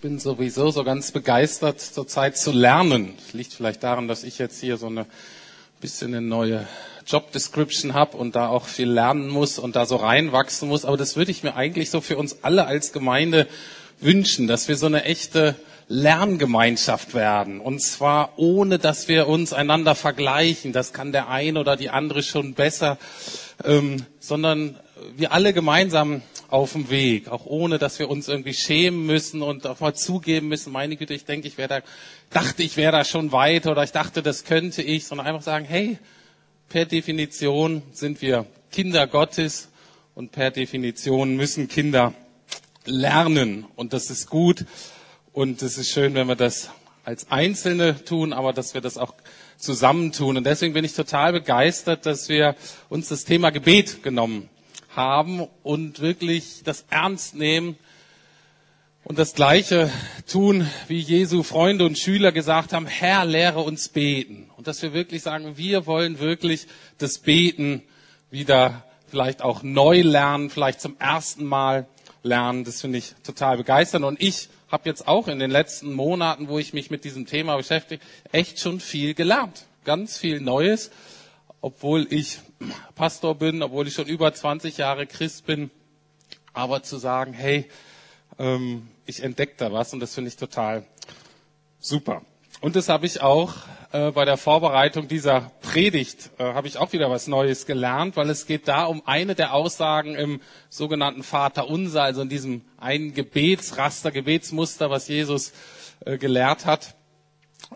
bin sowieso so ganz begeistert, zurzeit zu lernen. Das liegt vielleicht daran, dass ich jetzt hier so eine bisschen eine neue Job Description habe und da auch viel lernen muss und da so reinwachsen muss. Aber das würde ich mir eigentlich so für uns alle als Gemeinde wünschen, dass wir so eine echte Lerngemeinschaft werden. Und zwar ohne, dass wir uns einander vergleichen. Das kann der eine oder die andere schon besser, ähm, sondern wir alle gemeinsam auf dem Weg, auch ohne, dass wir uns irgendwie schämen müssen und auch mal zugeben müssen, meine Güte, ich denke, ich wäre da, dachte, ich wäre da schon weit oder ich dachte, das könnte ich, sondern einfach sagen, hey, per Definition sind wir Kinder Gottes und per Definition müssen Kinder lernen und das ist gut und es ist schön, wenn wir das als Einzelne tun, aber dass wir das auch zusammentun. Und deswegen bin ich total begeistert, dass wir uns das Thema Gebet genommen haben und wirklich das ernst nehmen und das Gleiche tun, wie Jesu Freunde und Schüler gesagt haben, Herr, lehre uns beten. Und dass wir wirklich sagen, wir wollen wirklich das Beten wieder vielleicht auch neu lernen, vielleicht zum ersten Mal lernen. Das finde ich total begeisternd. Und ich habe jetzt auch in den letzten Monaten, wo ich mich mit diesem Thema beschäftige, echt schon viel gelernt. Ganz viel Neues, obwohl ich Pastor bin, obwohl ich schon über 20 Jahre Christ bin. Aber zu sagen, hey, ähm, ich entdecke da was und das finde ich total super. Und das habe ich auch äh, bei der Vorbereitung dieser Predigt, äh, habe ich auch wieder was Neues gelernt, weil es geht da um eine der Aussagen im sogenannten Vater Unser, also in diesem einen Gebetsraster, Gebetsmuster, was Jesus äh, gelehrt hat.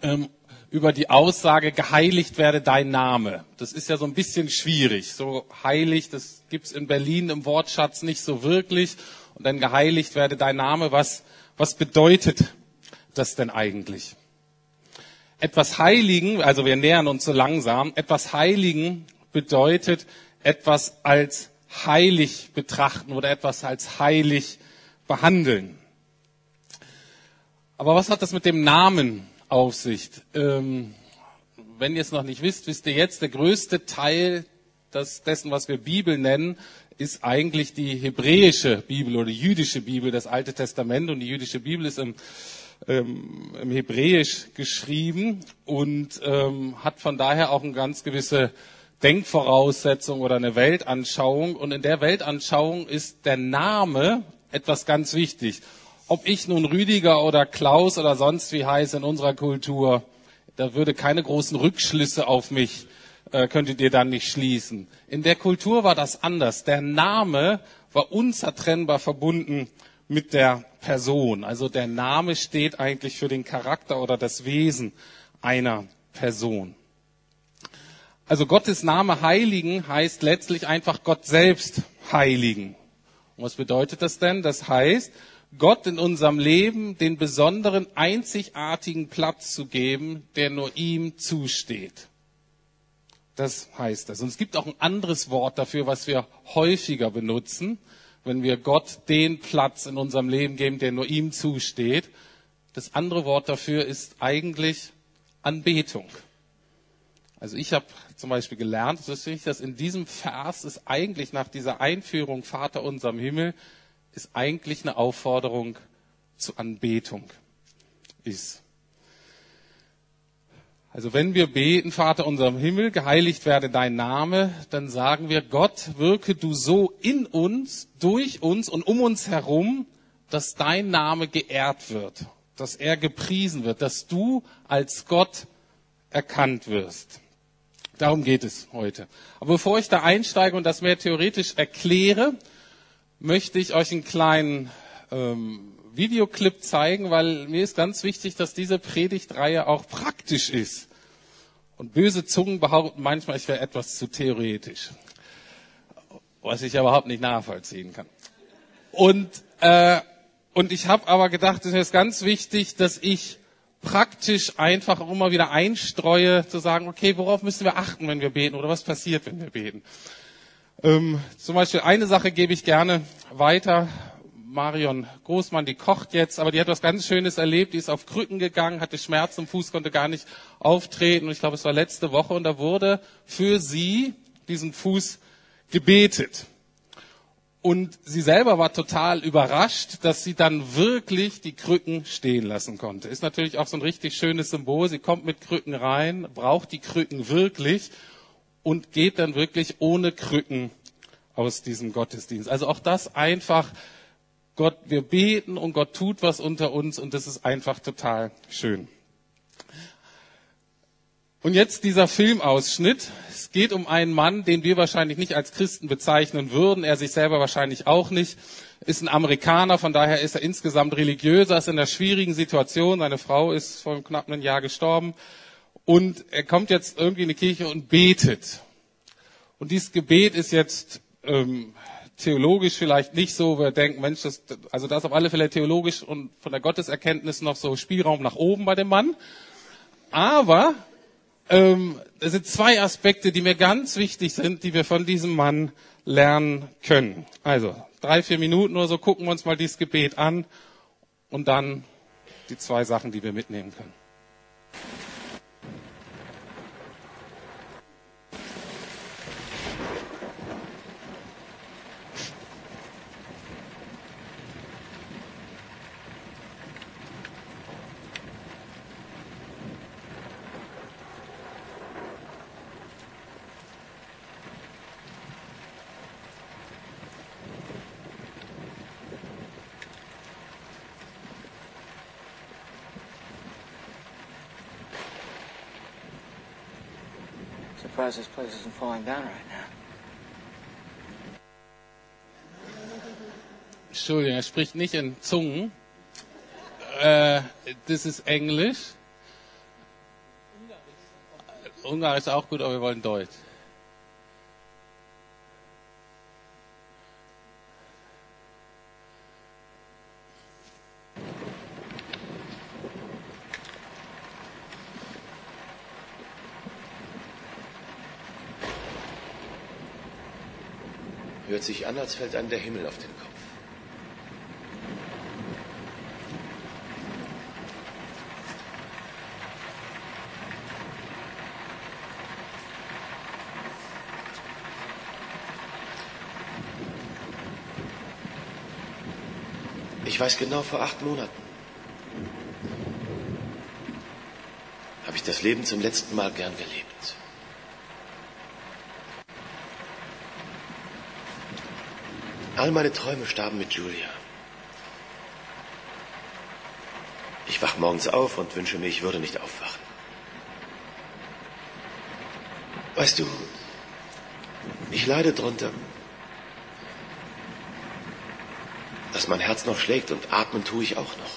Ähm, über die Aussage, geheiligt werde dein Name. Das ist ja so ein bisschen schwierig. So heilig, das gibt's in Berlin im Wortschatz nicht so wirklich. Und dann geheiligt werde dein Name. Was, was bedeutet das denn eigentlich? Etwas Heiligen, also wir nähern uns so langsam, etwas Heiligen bedeutet etwas als heilig betrachten oder etwas als heilig behandeln. Aber was hat das mit dem Namen Aufsicht. Ähm, wenn ihr es noch nicht wisst, wisst ihr jetzt, der größte Teil des, dessen, was wir Bibel nennen, ist eigentlich die hebräische Bibel oder die jüdische Bibel, das Alte Testament. Und die jüdische Bibel ist im, ähm, im Hebräisch geschrieben und ähm, hat von daher auch eine ganz gewisse Denkvoraussetzung oder eine Weltanschauung. Und in der Weltanschauung ist der Name etwas ganz wichtig ob ich nun Rüdiger oder Klaus oder sonst wie heiße in unserer Kultur, da würde keine großen Rückschlüsse auf mich, äh, könntet ihr dann nicht schließen. In der Kultur war das anders. Der Name war unzertrennbar verbunden mit der Person. Also der Name steht eigentlich für den Charakter oder das Wesen einer Person. Also Gottes Name heiligen heißt letztlich einfach Gott selbst heiligen. Und was bedeutet das denn? Das heißt, Gott in unserem Leben den besonderen, einzigartigen Platz zu geben, der nur ihm zusteht. Das heißt das. Und es gibt auch ein anderes Wort dafür, was wir häufiger benutzen, wenn wir Gott den Platz in unserem Leben geben, der nur ihm zusteht. Das andere Wort dafür ist eigentlich Anbetung. Also ich habe zum Beispiel gelernt, dass in diesem Vers ist eigentlich nach dieser Einführung Vater unserem Himmel ist eigentlich eine Aufforderung zur Anbetung ist. Also wenn wir beten, Vater unserem Himmel, geheiligt werde dein Name, dann sagen wir, Gott, wirke du so in uns, durch uns und um uns herum, dass dein Name geehrt wird, dass er gepriesen wird, dass du als Gott erkannt wirst. Darum geht es heute. Aber bevor ich da einsteige und das mehr theoretisch erkläre, möchte ich euch einen kleinen ähm, Videoclip zeigen, weil mir ist ganz wichtig, dass diese Predigtreihe auch praktisch ist. Und böse Zungen behaupten manchmal, ich wäre etwas zu theoretisch, was ich überhaupt nicht nachvollziehen kann. Und, äh, und ich habe aber gedacht, es ist ganz wichtig, dass ich praktisch einfach immer wieder einstreue, zu sagen, okay, worauf müssen wir achten, wenn wir beten oder was passiert, wenn wir beten. Ähm, zum Beispiel eine Sache gebe ich gerne weiter. Marion Großmann, die kocht jetzt, aber die hat was ganz Schönes erlebt. Die ist auf Krücken gegangen, hatte Schmerzen im Fuß, konnte gar nicht auftreten. Und ich glaube, es war letzte Woche und da wurde für sie diesen Fuß gebetet. Und sie selber war total überrascht, dass sie dann wirklich die Krücken stehen lassen konnte. Ist natürlich auch so ein richtig schönes Symbol. Sie kommt mit Krücken rein, braucht die Krücken wirklich und geht dann wirklich ohne Krücken aus diesem Gottesdienst. Also auch das einfach, Gott, wir beten und Gott tut was unter uns und das ist einfach total schön. Und jetzt dieser Filmausschnitt. Es geht um einen Mann, den wir wahrscheinlich nicht als Christen bezeichnen würden. Er sich selber wahrscheinlich auch nicht. Ist ein Amerikaner, von daher ist er insgesamt religiöser, ist in einer schwierigen Situation. Seine Frau ist vor knapp einem Jahr gestorben. Und er kommt jetzt irgendwie in die Kirche und betet. Und dieses Gebet ist jetzt ähm, theologisch vielleicht nicht so, wir denken, Mensch, das, also da ist auf alle Fälle theologisch und von der Gotteserkenntnis noch so Spielraum nach oben bei dem Mann. Aber ähm, es sind zwei Aspekte, die mir ganz wichtig sind, die wir von diesem Mann lernen können. Also drei, vier Minuten oder so gucken wir uns mal dieses Gebet an und dann die zwei Sachen, die wir mitnehmen können. Surprised this place isn't falling down right now. Entschuldigung, er spricht nicht in Zungen. Äh, das ist Englisch. Ungarisch ist auch gut, aber wir wollen Deutsch. Hört sich an, als fällt einem der Himmel auf den Kopf. Ich weiß genau, vor acht Monaten habe ich das Leben zum letzten Mal gern gelebt. All meine Träume starben mit Julia. Ich wach morgens auf und wünsche mir, ich würde nicht aufwachen. Weißt du, ich leide drunter, dass mein Herz noch schlägt und atmen tue ich auch noch.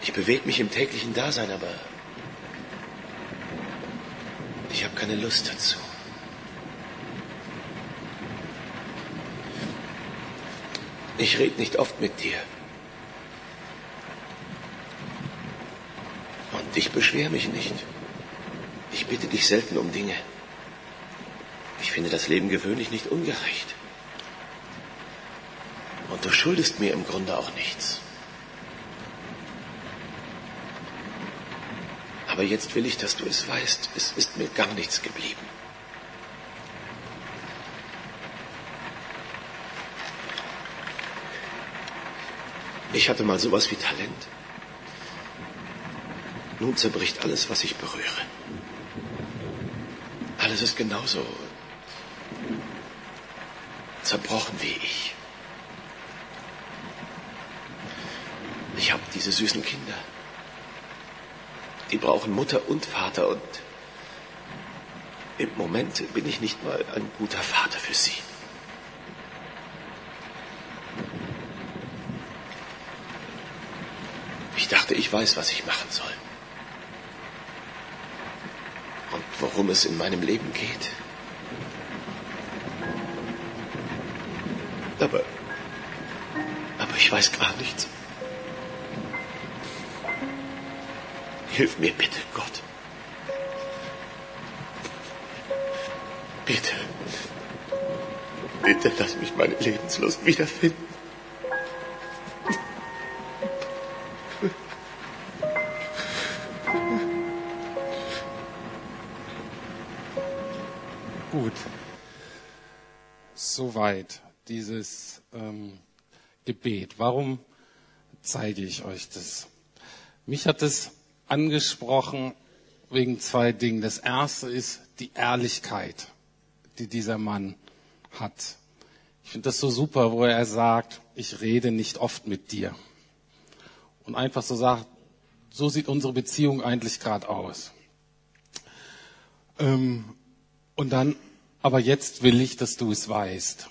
Ich bewege mich im täglichen Dasein, aber ich habe keine Lust dazu. Ich rede nicht oft mit dir. Und ich beschwere mich nicht. Ich bitte dich selten um Dinge. Ich finde das Leben gewöhnlich nicht ungerecht. Und du schuldest mir im Grunde auch nichts. Aber jetzt will ich, dass du es weißt. Es ist mir gar nichts geblieben. Ich hatte mal sowas wie Talent. Nun zerbricht alles, was ich berühre. Alles ist genauso zerbrochen wie ich. Ich habe diese süßen Kinder. Die brauchen Mutter und Vater und im Moment bin ich nicht mal ein guter Vater für sie. Dachte, ich weiß, was ich machen soll. Und worum es in meinem Leben geht. Aber, aber ich weiß gar nichts. Hilf mir bitte, Gott. Bitte. Bitte lass mich meine Lebenslust wiederfinden. Gut. Soweit dieses ähm, Gebet. Warum zeige ich euch das? Mich hat es angesprochen wegen zwei Dingen. Das erste ist die Ehrlichkeit, die dieser Mann hat. Ich finde das so super, wo er sagt, ich rede nicht oft mit dir. Und einfach so sagt, so sieht unsere Beziehung eigentlich gerade aus. Ähm, und dann, aber jetzt will ich, dass du es weißt.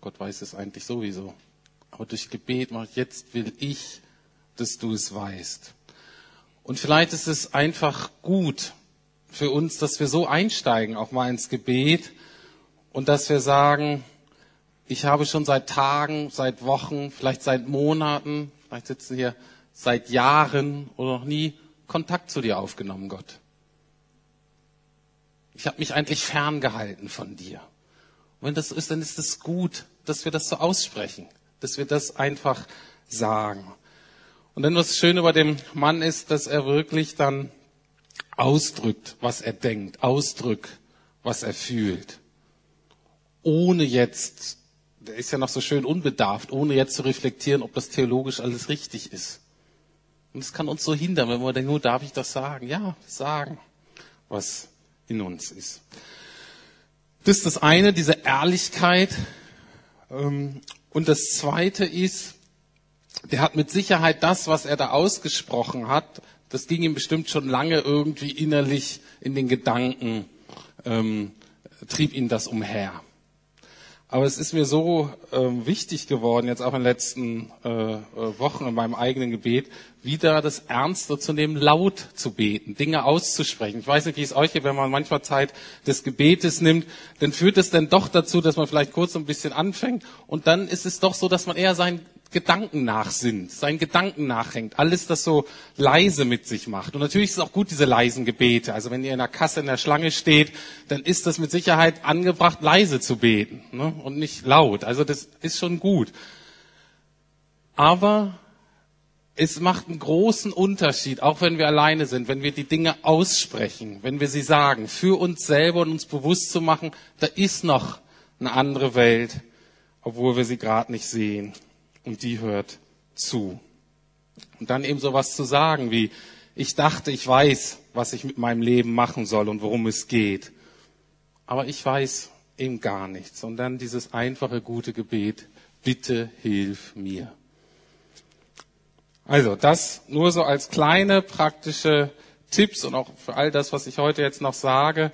Gott weiß es eigentlich sowieso. Aber durch Gebet mache jetzt will ich, dass du es weißt. Und vielleicht ist es einfach gut für uns, dass wir so einsteigen, auch mal ins Gebet und dass wir sagen, ich habe schon seit Tagen, seit Wochen, vielleicht seit Monaten, vielleicht sitzen hier seit Jahren oder noch nie Kontakt zu dir aufgenommen, Gott. Ich habe mich eigentlich ferngehalten von dir. Und wenn das so ist, dann ist es gut, dass wir das so aussprechen, dass wir das einfach sagen. Und dann was Schöne bei dem Mann ist, dass er wirklich dann ausdrückt, was er denkt, ausdrückt, was er fühlt. Ohne jetzt, der ist ja noch so schön unbedarft, ohne jetzt zu reflektieren, ob das theologisch alles richtig ist. Und es kann uns so hindern, wenn wir denken, nur darf ich das sagen? Ja, sagen, was in uns ist. Das ist das eine, diese Ehrlichkeit. Ähm, und das zweite ist, der hat mit Sicherheit das, was er da ausgesprochen hat, das ging ihm bestimmt schon lange irgendwie innerlich in den Gedanken, ähm, trieb ihn das umher. Aber es ist mir so ähm, wichtig geworden, jetzt auch in den letzten äh, äh, Wochen in meinem eigenen Gebet, wieder das Ernste zu nehmen, laut zu beten, Dinge auszusprechen. Ich weiß nicht, wie es euch geht, wenn man manchmal Zeit des Gebetes nimmt, dann führt es dann doch dazu, dass man vielleicht kurz ein bisschen anfängt und dann ist es doch so, dass man eher sein Gedanken nachsinnt, seinen Gedanken nachhängt, alles das so leise mit sich macht. Und natürlich ist es auch gut, diese leisen Gebete. Also wenn ihr in der Kasse in der Schlange steht, dann ist das mit Sicherheit angebracht, leise zu beten ne? und nicht laut. Also das ist schon gut. Aber es macht einen großen Unterschied, auch wenn wir alleine sind, wenn wir die Dinge aussprechen, wenn wir sie sagen, für uns selber und uns bewusst zu machen, da ist noch eine andere Welt, obwohl wir sie gerade nicht sehen und die hört zu. Und dann eben sowas zu sagen wie, ich dachte, ich weiß, was ich mit meinem Leben machen soll und worum es geht. Aber ich weiß eben gar nichts. Und dann dieses einfache, gute Gebet, bitte hilf mir. Also das nur so als kleine praktische Tipps und auch für all das, was ich heute jetzt noch sage,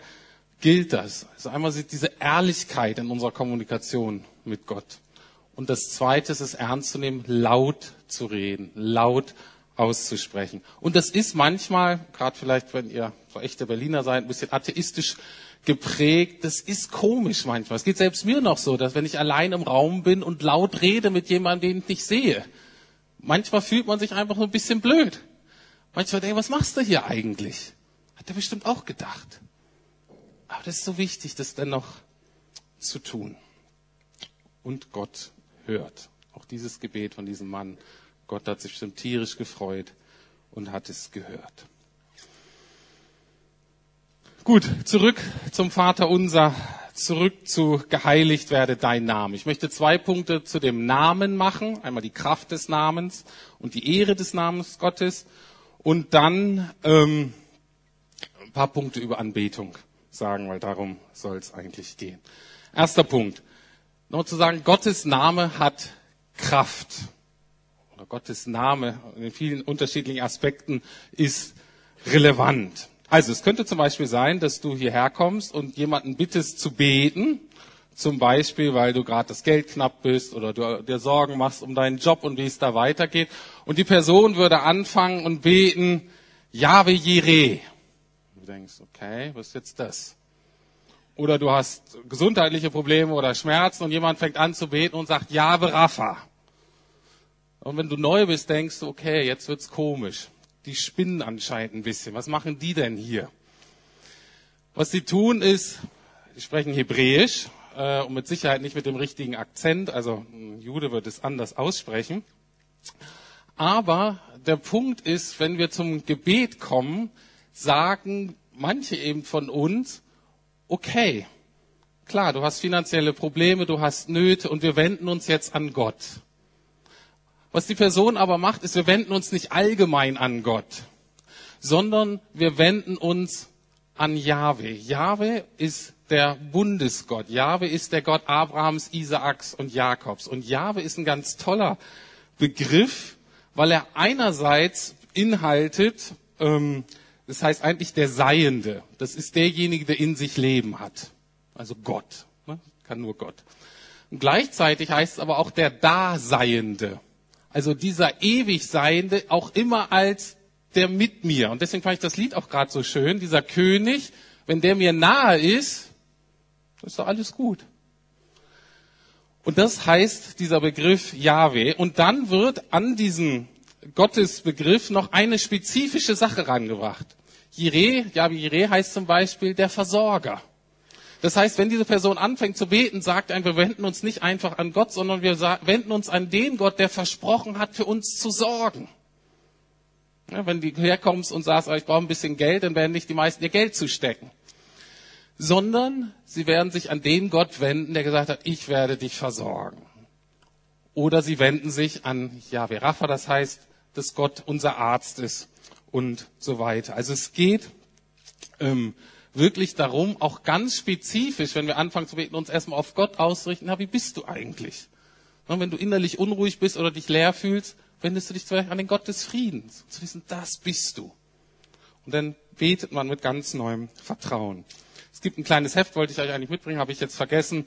gilt das. Also einmal diese Ehrlichkeit in unserer Kommunikation mit Gott. Und das Zweite ist es ernst zu nehmen, laut zu reden, laut auszusprechen. Und das ist manchmal, gerade vielleicht, wenn ihr so echte Berliner seid, ein bisschen atheistisch geprägt. Das ist komisch manchmal. Es geht selbst mir noch so, dass wenn ich allein im Raum bin und laut rede mit jemandem, den ich nicht sehe, manchmal fühlt man sich einfach so ein bisschen blöd. Manchmal denke ich, was machst du hier eigentlich? Hat er bestimmt auch gedacht. Aber das ist so wichtig, das dennoch zu tun. Und Gott hört. Auch dieses Gebet von diesem Mann. Gott hat sich bestimmt tierisch gefreut und hat es gehört. Gut, zurück zum Vater unser, zurück zu geheiligt werde dein Name. Ich möchte zwei Punkte zu dem Namen machen. Einmal die Kraft des Namens und die Ehre des Namens Gottes. Und dann ähm, ein paar Punkte über Anbetung sagen, weil darum soll es eigentlich gehen. Erster Punkt. Noch zu sagen, Gottes Name hat Kraft. Oder Gottes Name in vielen unterschiedlichen Aspekten ist relevant. Also es könnte zum Beispiel sein, dass du hierher kommst und jemanden bittest zu beten, zum Beispiel, weil du gerade das Geld knapp bist oder du dir Sorgen machst um deinen Job und wie es da weitergeht. Und die Person würde anfangen und beten, Jahwe Jireh. Du denkst, okay, was ist jetzt das? Oder du hast gesundheitliche Probleme oder Schmerzen und jemand fängt an zu beten und sagt, ja, Rafa. Und wenn du neu bist, denkst du, okay, jetzt wird's komisch. Die spinnen anscheinend ein bisschen. Was machen die denn hier? Was sie tun ist, sie sprechen Hebräisch äh, und mit Sicherheit nicht mit dem richtigen Akzent. Also ein Jude wird es anders aussprechen. Aber der Punkt ist, wenn wir zum Gebet kommen, sagen manche eben von uns, okay, Klar, du hast finanzielle Probleme, du hast Nöte und wir wenden uns jetzt an Gott. Was die Person aber macht, ist, wir wenden uns nicht allgemein an Gott, sondern wir wenden uns an Jahwe. Jahwe ist der Bundesgott. Jahwe ist der Gott Abrahams, Isaaks und Jakobs. Und Jahwe ist ein ganz toller Begriff, weil er einerseits inhaltet, ähm, das heißt eigentlich der Seiende. Das ist derjenige, der in sich Leben hat. Also Gott. Ne? Kann nur Gott. Und gleichzeitig heißt es aber auch der Daseiende. Also dieser ewig Seiende auch immer als der mit mir. Und deswegen fand ich das Lied auch gerade so schön. Dieser König, wenn der mir nahe ist, ist doch alles gut. Und das heißt dieser Begriff Yahweh. Und dann wird an diesen Gottesbegriff noch eine spezifische Sache rangebracht. Jireh, Yahweh Jireh heißt zum Beispiel der Versorger. Das heißt, wenn diese Person anfängt zu beten, sagt er, wir wenden uns nicht einfach an Gott, sondern wir wenden uns an den Gott, der versprochen hat, für uns zu sorgen. Ja, wenn du herkommst und sagst, oh, ich brauche ein bisschen Geld, dann werden nicht die meisten ihr Geld zustecken. Sondern sie werden sich an den Gott wenden, der gesagt hat, ich werde dich versorgen. Oder sie wenden sich an Yahweh Rapha, das heißt, dass Gott unser Arzt ist und so weiter. Also es geht ähm, wirklich darum, auch ganz spezifisch, wenn wir anfangen zu beten, uns erstmal auf Gott ausrichten, na, wie bist du eigentlich? Und wenn du innerlich unruhig bist oder dich leer fühlst, wendest du dich vielleicht an den Gott des Friedens, zu wissen, das bist du. Und dann betet man mit ganz neuem Vertrauen. Es gibt ein kleines Heft, wollte ich euch eigentlich mitbringen, habe ich jetzt vergessen.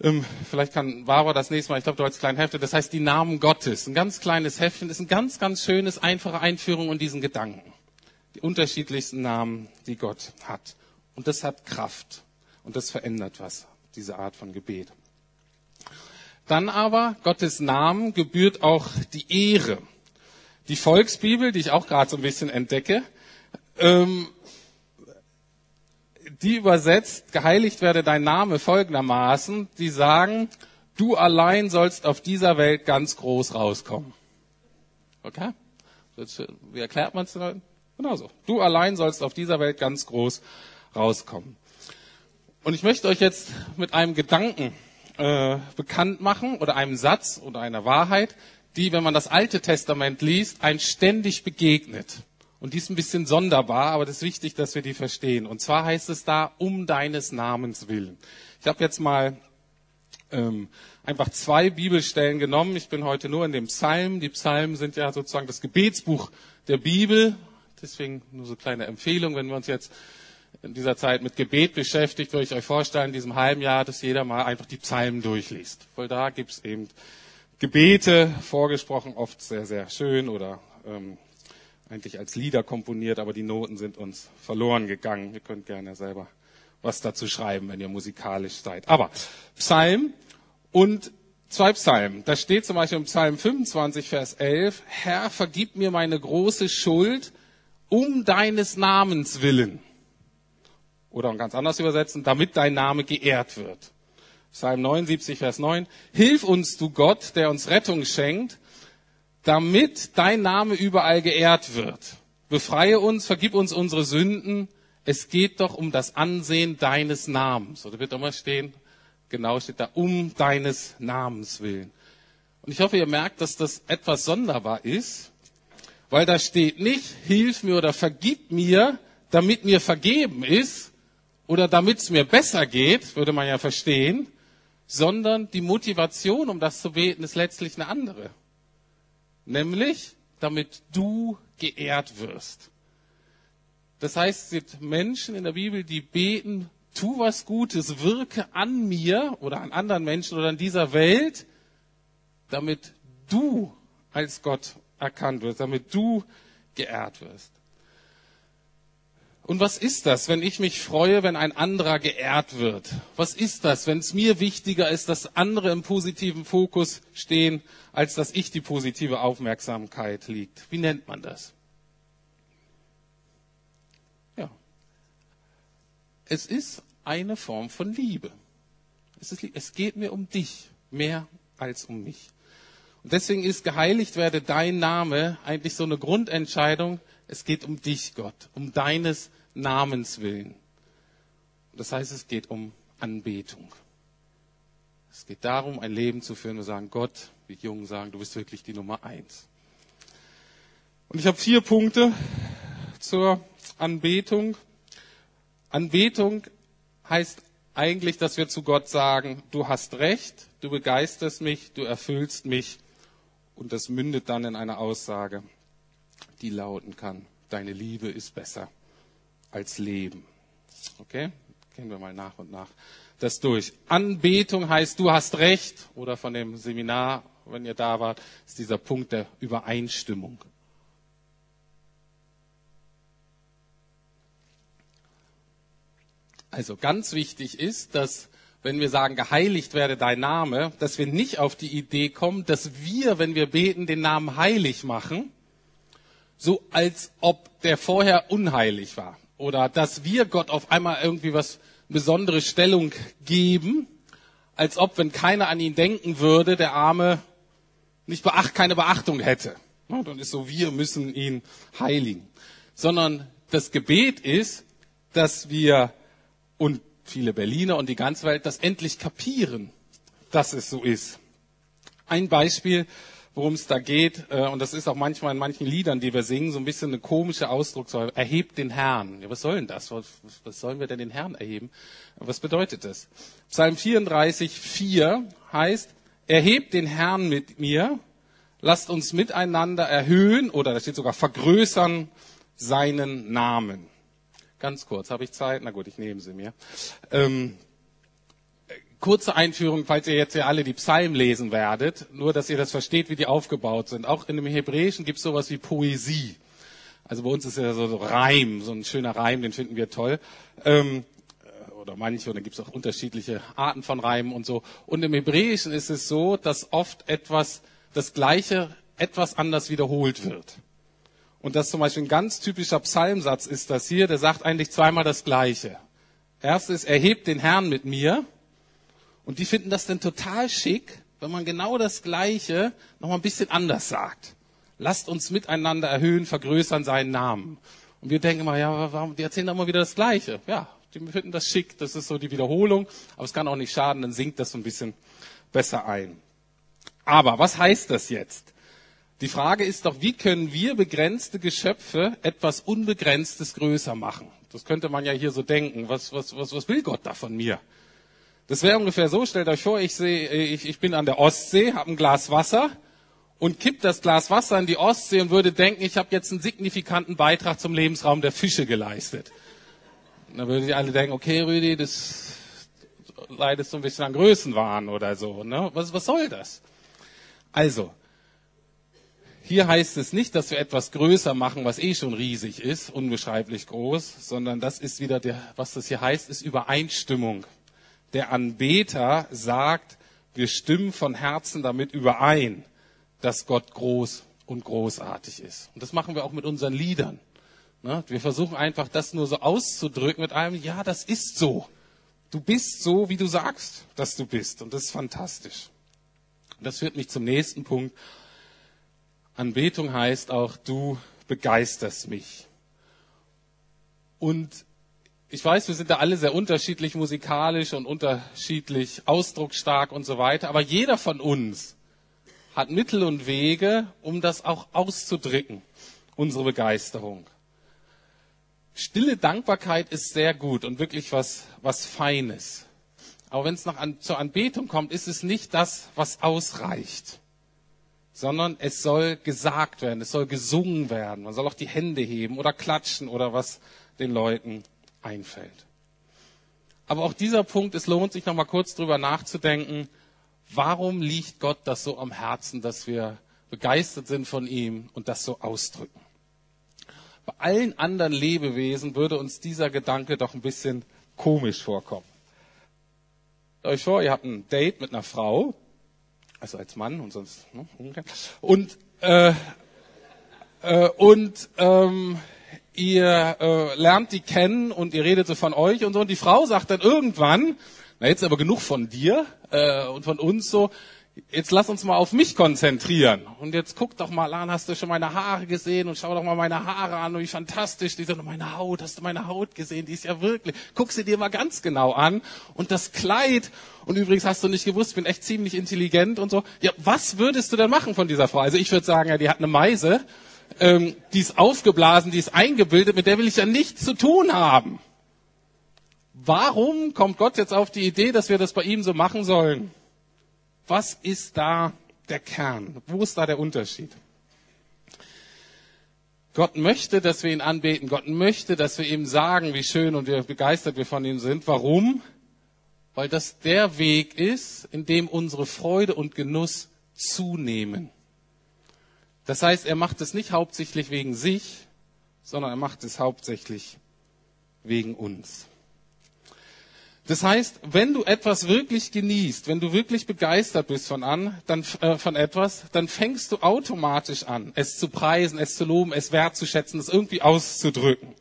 Ähm, vielleicht kann Barbara das nächste Mal, ich glaube, du hast kleine Hefte, das heißt die Namen Gottes. Ein ganz kleines Heftchen, ist ein ganz, ganz schönes, einfache Einführung in diesen Gedanken die unterschiedlichsten Namen, die Gott hat. Und das hat Kraft. Und das verändert was, diese Art von Gebet. Dann aber, Gottes Namen gebührt auch die Ehre. Die Volksbibel, die ich auch gerade so ein bisschen entdecke, ähm, die übersetzt, geheiligt werde dein Name folgendermaßen, die sagen, du allein sollst auf dieser Welt ganz groß rauskommen. Okay? Wie erklärt man es den Leuten? Genauso. Du allein sollst auf dieser Welt ganz groß rauskommen. Und ich möchte euch jetzt mit einem Gedanken äh, bekannt machen oder einem Satz oder einer Wahrheit, die, wenn man das Alte Testament liest, ein ständig begegnet. Und die ist ein bisschen sonderbar, aber das ist wichtig, dass wir die verstehen. Und zwar heißt es da, um deines Namens willen. Ich habe jetzt mal ähm, einfach zwei Bibelstellen genommen. Ich bin heute nur in dem Psalm. Die Psalmen sind ja sozusagen das Gebetsbuch der Bibel. Deswegen nur so kleine Empfehlung, wenn wir uns jetzt in dieser Zeit mit Gebet beschäftigt, würde ich euch vorstellen, in diesem halben Jahr, dass jeder mal einfach die Psalmen durchliest. Weil da gibt's eben Gebete, vorgesprochen, oft sehr, sehr schön oder ähm, eigentlich als Lieder komponiert, aber die Noten sind uns verloren gegangen. Ihr könnt gerne selber was dazu schreiben, wenn ihr musikalisch seid. Aber Psalm und zwei Psalmen. Da steht zum Beispiel im Psalm 25, Vers 11, Herr, vergib mir meine große Schuld, um deines Namens willen. Oder ganz anders übersetzen, damit dein Name geehrt wird. Psalm 79, Vers 9. Hilf uns, du Gott, der uns Rettung schenkt, damit dein Name überall geehrt wird. Befreie uns, vergib uns unsere Sünden. Es geht doch um das Ansehen deines Namens. Oder wird immer stehen, genau steht da, um deines Namens willen. Und ich hoffe, ihr merkt, dass das etwas sonderbar ist, weil da steht nicht, hilf mir oder vergib mir, damit mir vergeben ist oder damit es mir besser geht, würde man ja verstehen, sondern die Motivation, um das zu beten, ist letztlich eine andere. Nämlich, damit du geehrt wirst. Das heißt, es sind Menschen in der Bibel, die beten, tu was Gutes, wirke an mir oder an anderen Menschen oder an dieser Welt, damit du als Gott erkannt wirst, damit du geehrt wirst. Und was ist das, wenn ich mich freue, wenn ein anderer geehrt wird? Was ist das, wenn es mir wichtiger ist, dass andere im positiven Fokus stehen, als dass ich die positive Aufmerksamkeit liegt? Wie nennt man das? Ja. Es ist eine Form von Liebe. Es, ist, es geht mir um dich mehr als um mich. Und deswegen ist geheiligt werde dein Name eigentlich so eine Grundentscheidung. Es geht um dich, Gott, um deines Namens willen. Das heißt, es geht um Anbetung. Es geht darum, ein Leben zu führen. Wir sagen, Gott, wie Jungen sagen, du bist wirklich die Nummer eins. Und ich habe vier Punkte zur Anbetung. Anbetung heißt eigentlich, dass wir zu Gott sagen, du hast recht, du begeisterst mich, du erfüllst mich. Und das mündet dann in eine Aussage, die lauten kann, deine Liebe ist besser als Leben. Okay? Gehen wir mal nach und nach das durch. Anbetung heißt, du hast recht, oder von dem Seminar, wenn ihr da wart, ist dieser Punkt der Übereinstimmung. Also ganz wichtig ist, dass wenn wir sagen, geheiligt werde dein Name, dass wir nicht auf die Idee kommen, dass wir, wenn wir beten, den Namen heilig machen, so als ob der vorher unheilig war. Oder dass wir Gott auf einmal irgendwie was besondere Stellung geben, als ob, wenn keiner an ihn denken würde, der Arme nicht beacht, keine Beachtung hätte. Dann ist so, wir müssen ihn heiligen. Sondern das Gebet ist, dass wir und viele Berliner und die ganze Welt das endlich kapieren, dass es so ist. Ein Beispiel, worum es da geht, äh, und das ist auch manchmal in manchen Liedern, die wir singen, so ein bisschen eine komische Ausdrucksweise. Erhebt den Herrn. Ja, was soll denn das? Was, was sollen wir denn den Herrn erheben? Was bedeutet das? Psalm 34, 4 heißt, erhebt den Herrn mit mir, lasst uns miteinander erhöhen, oder da steht sogar vergrößern seinen Namen. Ganz kurz, habe ich Zeit? Na gut, ich nehme sie mir. Ähm, kurze Einführung, falls ihr jetzt ja alle die Psalmen lesen werdet, nur dass ihr das versteht, wie die aufgebaut sind. Auch in dem Hebräischen gibt es sowas wie Poesie. Also bei uns ist ja so, Reim, so ein schöner Reim, den finden wir toll. Ähm, oder manche, und dann gibt es auch unterschiedliche Arten von Reimen und so. Und im Hebräischen ist es so, dass oft etwas, das Gleiche etwas anders wiederholt wird. Und das zum Beispiel ein ganz typischer Psalmsatz ist das hier, der sagt eigentlich zweimal das Gleiche. Erstes, erhebt den Herrn mit mir. Und die finden das dann total schick, wenn man genau das Gleiche noch mal ein bisschen anders sagt. Lasst uns miteinander erhöhen, vergrößern seinen Namen. Und wir denken immer, ja, warum, die erzählen doch immer wieder das Gleiche. Ja, die finden das schick, das ist so die Wiederholung, aber es kann auch nicht schaden, dann sinkt das so ein bisschen besser ein. Aber was heißt das jetzt? Die Frage ist doch, wie können wir begrenzte Geschöpfe etwas Unbegrenztes größer machen? Das könnte man ja hier so denken. Was, was, was, was will Gott da von mir? Das wäre ungefähr so, stellt euch vor, ich, sehe, ich, ich bin an der Ostsee, habe ein Glas Wasser und kipp das Glas Wasser in die Ostsee und würde denken, ich habe jetzt einen signifikanten Beitrag zum Lebensraum der Fische geleistet. Und dann würden die alle denken, okay, Rüdi, das leidest so ein bisschen an Größenwahn oder so. Ne? Was, was soll das? Also, hier heißt es nicht, dass wir etwas größer machen, was eh schon riesig ist, unbeschreiblich groß, sondern das ist wieder der, was das hier heißt, ist Übereinstimmung der Anbeter sagt, wir stimmen von Herzen damit überein, dass Gott groß und großartig ist. Und das machen wir auch mit unseren Liedern. Ne? Wir versuchen einfach, das nur so auszudrücken mit einem, ja, das ist so. Du bist so, wie du sagst, dass du bist. Und das ist fantastisch. Das führt mich zum nächsten Punkt. Anbetung heißt auch, du begeisterst mich. Und ich weiß, wir sind da alle sehr unterschiedlich musikalisch und unterschiedlich ausdrucksstark und so weiter, aber jeder von uns hat Mittel und Wege, um das auch auszudrücken, unsere Begeisterung. Stille Dankbarkeit ist sehr gut und wirklich was, was Feines. Aber wenn es noch an, zur Anbetung kommt, ist es nicht das, was ausreicht, sondern es soll gesagt werden, es soll gesungen werden. Man soll auch die Hände heben oder klatschen oder was den Leuten einfällt. Aber auch dieser Punkt, es lohnt sich noch mal kurz drüber nachzudenken, warum liegt Gott das so am Herzen, dass wir begeistert sind von ihm und das so ausdrücken. Bei allen anderen Lebewesen würde uns dieser Gedanke doch ein bisschen komisch vorkommen. Euch vor, ihr habt ein Date mit einer Frau, also als Mann und sonst ne, und äh, äh, und ähm, ihr äh, lernt die kennen und ihr redet so von euch und so. Und die Frau sagt dann irgendwann, na jetzt aber genug von dir äh, und von uns so, jetzt lass uns mal auf mich konzentrieren. Und jetzt guck doch mal an, hast du schon meine Haare gesehen und schau doch mal meine Haare an, wie fantastisch die sind. Und meine Haut, hast du meine Haut gesehen? Die ist ja wirklich. Guck sie dir mal ganz genau an. Und das Kleid. Und übrigens hast du nicht gewusst, ich bin echt ziemlich intelligent und so. Ja, was würdest du denn machen von dieser Frau? Also ich würde sagen, ja, die hat eine Meise. Ähm, die ist aufgeblasen, die ist eingebildet, mit der will ich ja nichts zu tun haben. Warum kommt Gott jetzt auf die Idee, dass wir das bei ihm so machen sollen? Was ist da der Kern? Wo ist da der Unterschied? Gott möchte, dass wir ihn anbeten. Gott möchte, dass wir ihm sagen, wie schön und wie begeistert wir von ihm sind. Warum? Weil das der Weg ist, in dem unsere Freude und Genuss zunehmen. Das heißt, er macht es nicht hauptsächlich wegen sich, sondern er macht es hauptsächlich wegen uns. Das heißt, wenn du etwas wirklich genießt, wenn du wirklich begeistert bist von, an, dann, äh, von etwas, dann fängst du automatisch an, es zu preisen, es zu loben, es wertzuschätzen, es irgendwie auszudrücken.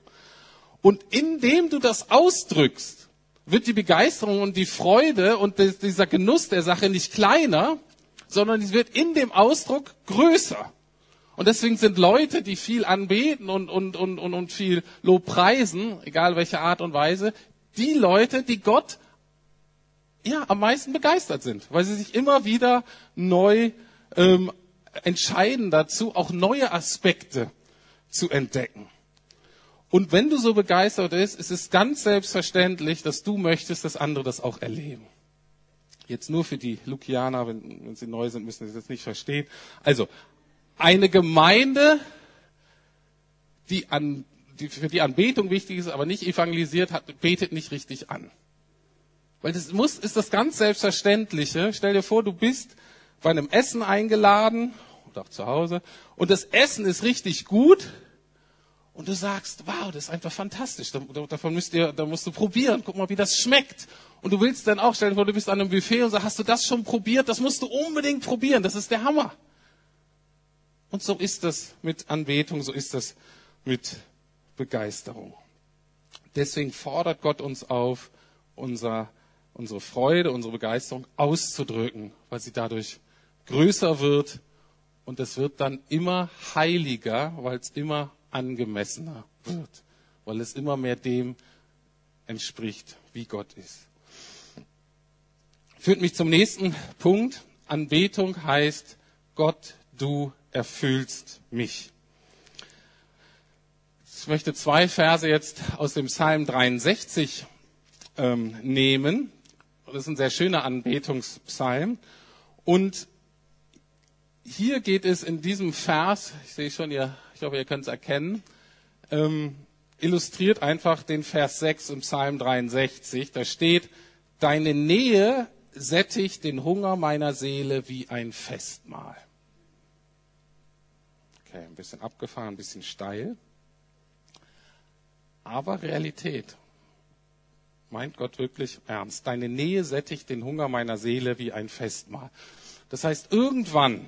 Und indem du das ausdrückst, wird die Begeisterung und die Freude und dieser Genuss der Sache nicht kleiner, sondern es wird in dem Ausdruck größer. Und deswegen sind Leute, die viel anbeten und, und, und, und, und viel Lob preisen, egal welche Art und Weise, die Leute, die Gott ja am meisten begeistert sind, weil sie sich immer wieder neu ähm, entscheiden dazu, auch neue Aspekte zu entdecken. Und wenn du so begeistert bist, ist es ganz selbstverständlich, dass du möchtest, dass andere das auch erleben. Jetzt nur für die Lukianer, wenn, wenn sie neu sind, müssen sie das nicht verstehen. Also, eine Gemeinde, die an die für die Anbetung wichtig ist, aber nicht evangelisiert hat, betet nicht richtig an. Weil das muss, ist das ganz Selbstverständliche. Stell dir vor, du bist bei einem Essen eingeladen oder auch zu Hause und das Essen ist richtig gut und du sagst, wow, das ist einfach fantastisch. Davon müsst ihr, da musst du probieren. Guck mal, wie das schmeckt. Und du willst dann auch, stell dir vor, du bist an einem Buffet und sagst, hast du das schon probiert? Das musst du unbedingt probieren. Das ist der Hammer. Und so ist das mit Anbetung, so ist das mit Begeisterung. Deswegen fordert Gott uns auf, unser, unsere Freude, unsere Begeisterung auszudrücken, weil sie dadurch größer wird und es wird dann immer heiliger, weil es immer angemessener wird, weil es immer mehr dem entspricht, wie Gott ist. Führt mich zum nächsten Punkt. Anbetung heißt, Gott, du erfüllst mich. Ich möchte zwei Verse jetzt aus dem Psalm 63 ähm, nehmen. Das ist ein sehr schöner Anbetungspsalm. Und hier geht es in diesem Vers, ich sehe schon, ihr, ich hoffe, ihr könnt es erkennen, ähm, illustriert einfach den Vers 6 im Psalm 63. Da steht, deine Nähe sättigt den Hunger meiner Seele wie ein Festmahl. Okay, ein bisschen abgefahren, ein bisschen steil aber Realität. Meint Gott wirklich ernst? Deine Nähe sättigt den Hunger meiner Seele wie ein Festmahl. Das heißt, irgendwann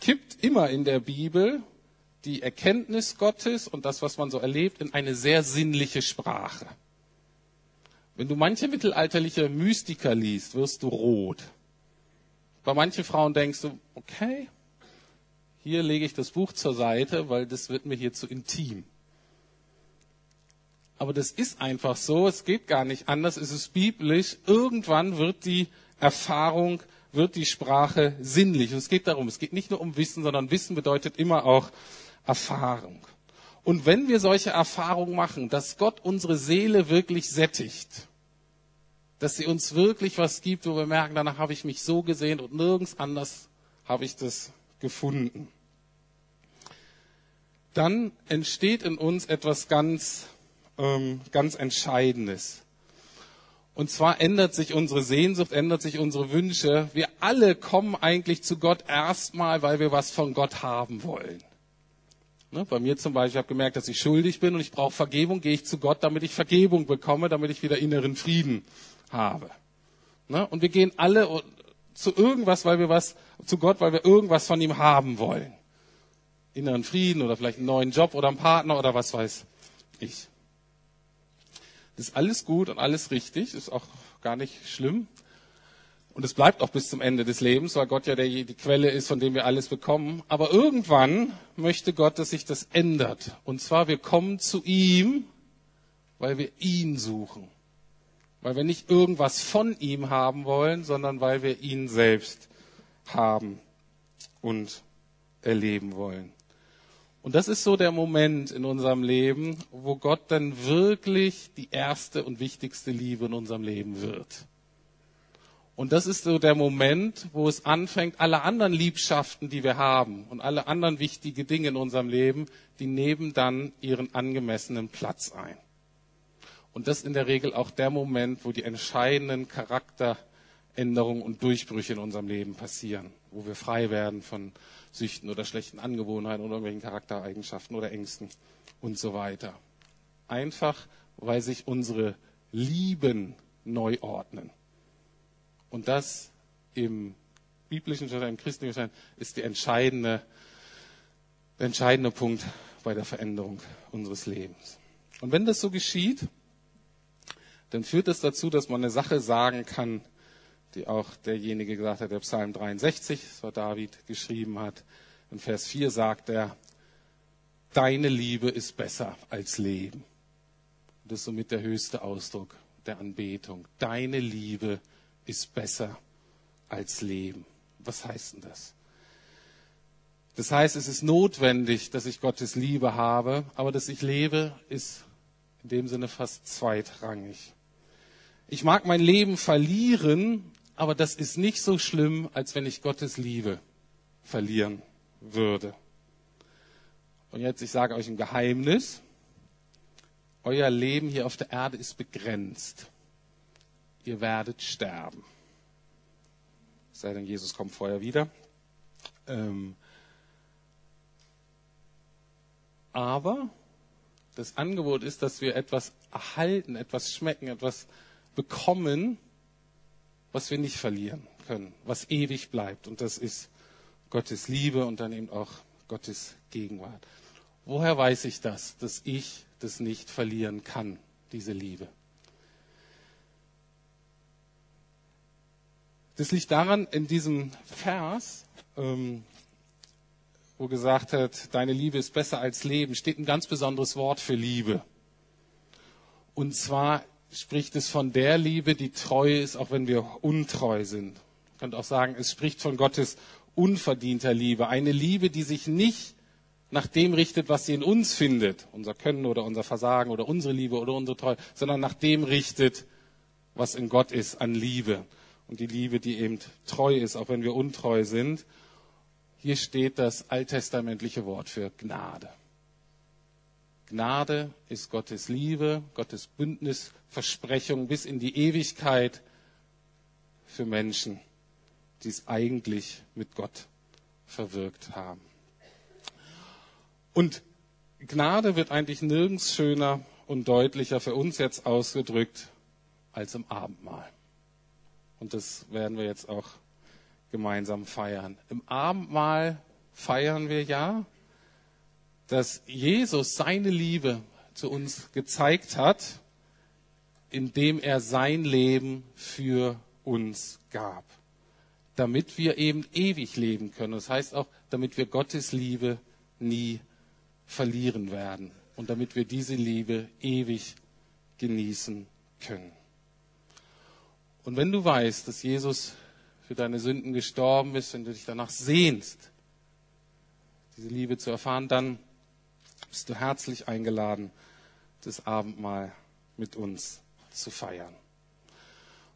kippt immer in der Bibel die Erkenntnis Gottes und das, was man so erlebt, in eine sehr sinnliche Sprache. Wenn du manche mittelalterliche Mystiker liest, wirst du rot. Bei manchen Frauen denkst du, okay, hier lege ich das Buch zur Seite, weil das wird mir hier zu intim. Aber das ist einfach so, es geht gar nicht anders, es ist biblisch. Irgendwann wird die Erfahrung, wird die Sprache sinnlich. Und es geht darum, es geht nicht nur um Wissen, sondern Wissen bedeutet immer auch Erfahrung. Und wenn wir solche Erfahrungen machen, dass Gott unsere Seele wirklich sättigt, dass sie uns wirklich was gibt, wo wir merken, danach habe ich mich so gesehen und nirgends anders habe ich das gefunden, dann entsteht in uns etwas ganz ähm, ganz Entscheidendes. Und zwar ändert sich unsere Sehnsucht, ändert sich unsere Wünsche. Wir alle kommen eigentlich zu Gott erstmal, weil wir was von Gott haben wollen. Ne, bei mir zum Beispiel, ich habe gemerkt, dass ich schuldig bin und ich brauche Vergebung, gehe ich zu Gott, damit ich Vergebung bekomme, damit ich wieder inneren Frieden habe. Ne, und wir gehen alle zu irgendwas, weil wir was, zu Gott, weil wir irgendwas von ihm haben wollen. Inneren Frieden oder vielleicht einen neuen Job oder einen Partner oder was weiß ich. Das ist alles gut und alles richtig, ist auch gar nicht schlimm. Und es bleibt auch bis zum Ende des Lebens, weil Gott ja der, die Quelle ist, von dem wir alles bekommen. Aber irgendwann möchte Gott, dass sich das ändert. Und zwar, wir kommen zu ihm, weil wir ihn suchen. Weil wir nicht irgendwas von ihm haben wollen, sondern weil wir ihn selbst haben und erleben wollen. Und das ist so der Moment in unserem Leben, wo Gott dann wirklich die erste und wichtigste Liebe in unserem Leben wird. Und das ist so der Moment, wo es anfängt, alle anderen Liebschaften, die wir haben und alle anderen wichtigen Dinge in unserem Leben, die nehmen dann ihren angemessenen Platz ein. Und das ist in der Regel auch der Moment, wo die entscheidenden Charakteränderungen und Durchbrüche in unserem Leben passieren, wo wir frei werden von Süchten oder schlechten Angewohnheiten oder irgendwelchen Charaktereigenschaften oder Ängsten und so weiter. Einfach, weil sich unsere Lieben neu ordnen. Und das im biblischen oder im christlichen Schein ist die entscheidende, der entscheidende Punkt bei der Veränderung unseres Lebens. Und wenn das so geschieht, dann führt das dazu, dass man eine Sache sagen kann, die auch derjenige gesagt hat, der Psalm 63, so David geschrieben hat. In Vers 4 sagt er, deine Liebe ist besser als Leben. Das ist somit der höchste Ausdruck der Anbetung. Deine Liebe ist besser als Leben. Was heißt denn das? Das heißt, es ist notwendig, dass ich Gottes Liebe habe, aber dass ich lebe, ist in dem Sinne fast zweitrangig. Ich mag mein Leben verlieren, aber das ist nicht so schlimm, als wenn ich Gottes Liebe verlieren würde. Und jetzt, ich sage euch ein Geheimnis. Euer Leben hier auf der Erde ist begrenzt. Ihr werdet sterben. Sei denn, Jesus kommt vorher wieder. Ähm aber das Angebot ist, dass wir etwas erhalten, etwas schmecken, etwas bekommen, was wir nicht verlieren können, was ewig bleibt. Und das ist Gottes Liebe und dann eben auch Gottes Gegenwart. Woher weiß ich das, dass ich das nicht verlieren kann, diese Liebe? Das liegt daran, in diesem Vers, ähm, wo gesagt hat, deine Liebe ist besser als Leben, steht ein ganz besonderes Wort für Liebe. Und zwar spricht es von der Liebe, die treu ist, auch wenn wir untreu sind. Man könnte auch sagen, es spricht von Gottes unverdienter Liebe. Eine Liebe, die sich nicht nach dem richtet, was sie in uns findet, unser Können oder unser Versagen oder unsere Liebe oder unsere Treue, sondern nach dem richtet, was in Gott ist an Liebe. Und die Liebe, die eben treu ist, auch wenn wir untreu sind. Hier steht das alttestamentliche Wort für Gnade. Gnade ist Gottes Liebe, Gottes Bündnisversprechung bis in die Ewigkeit für Menschen, die es eigentlich mit Gott verwirkt haben. Und Gnade wird eigentlich nirgends schöner und deutlicher für uns jetzt ausgedrückt als im Abendmahl. Und das werden wir jetzt auch gemeinsam feiern. Im Abendmahl feiern wir ja, dass Jesus seine Liebe zu uns gezeigt hat, indem er sein Leben für uns gab, damit wir eben ewig leben können. Das heißt auch, damit wir Gottes Liebe nie verlieren werden und damit wir diese Liebe ewig genießen können. Und wenn du weißt, dass Jesus für deine Sünden gestorben ist, wenn du dich danach sehnst, diese Liebe zu erfahren, dann bist du herzlich eingeladen, das Abendmahl mit uns zu feiern.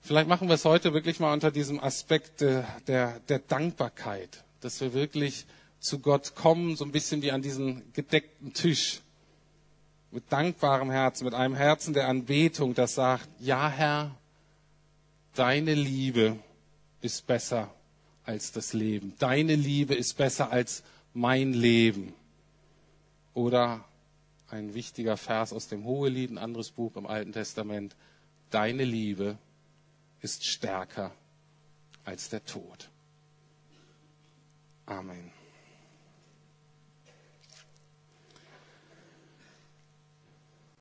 Vielleicht machen wir es heute wirklich mal unter diesem Aspekt der, der, Dankbarkeit, dass wir wirklich zu Gott kommen, so ein bisschen wie an diesen gedeckten Tisch, mit dankbarem Herzen, mit einem Herzen der Anbetung, das sagt, ja Herr, deine Liebe ist besser als das Leben. Deine Liebe ist besser als mein Leben. Oder ein wichtiger Vers aus dem Hohelied, ein anderes Buch im Alten Testament. Deine Liebe ist stärker als der Tod. Amen.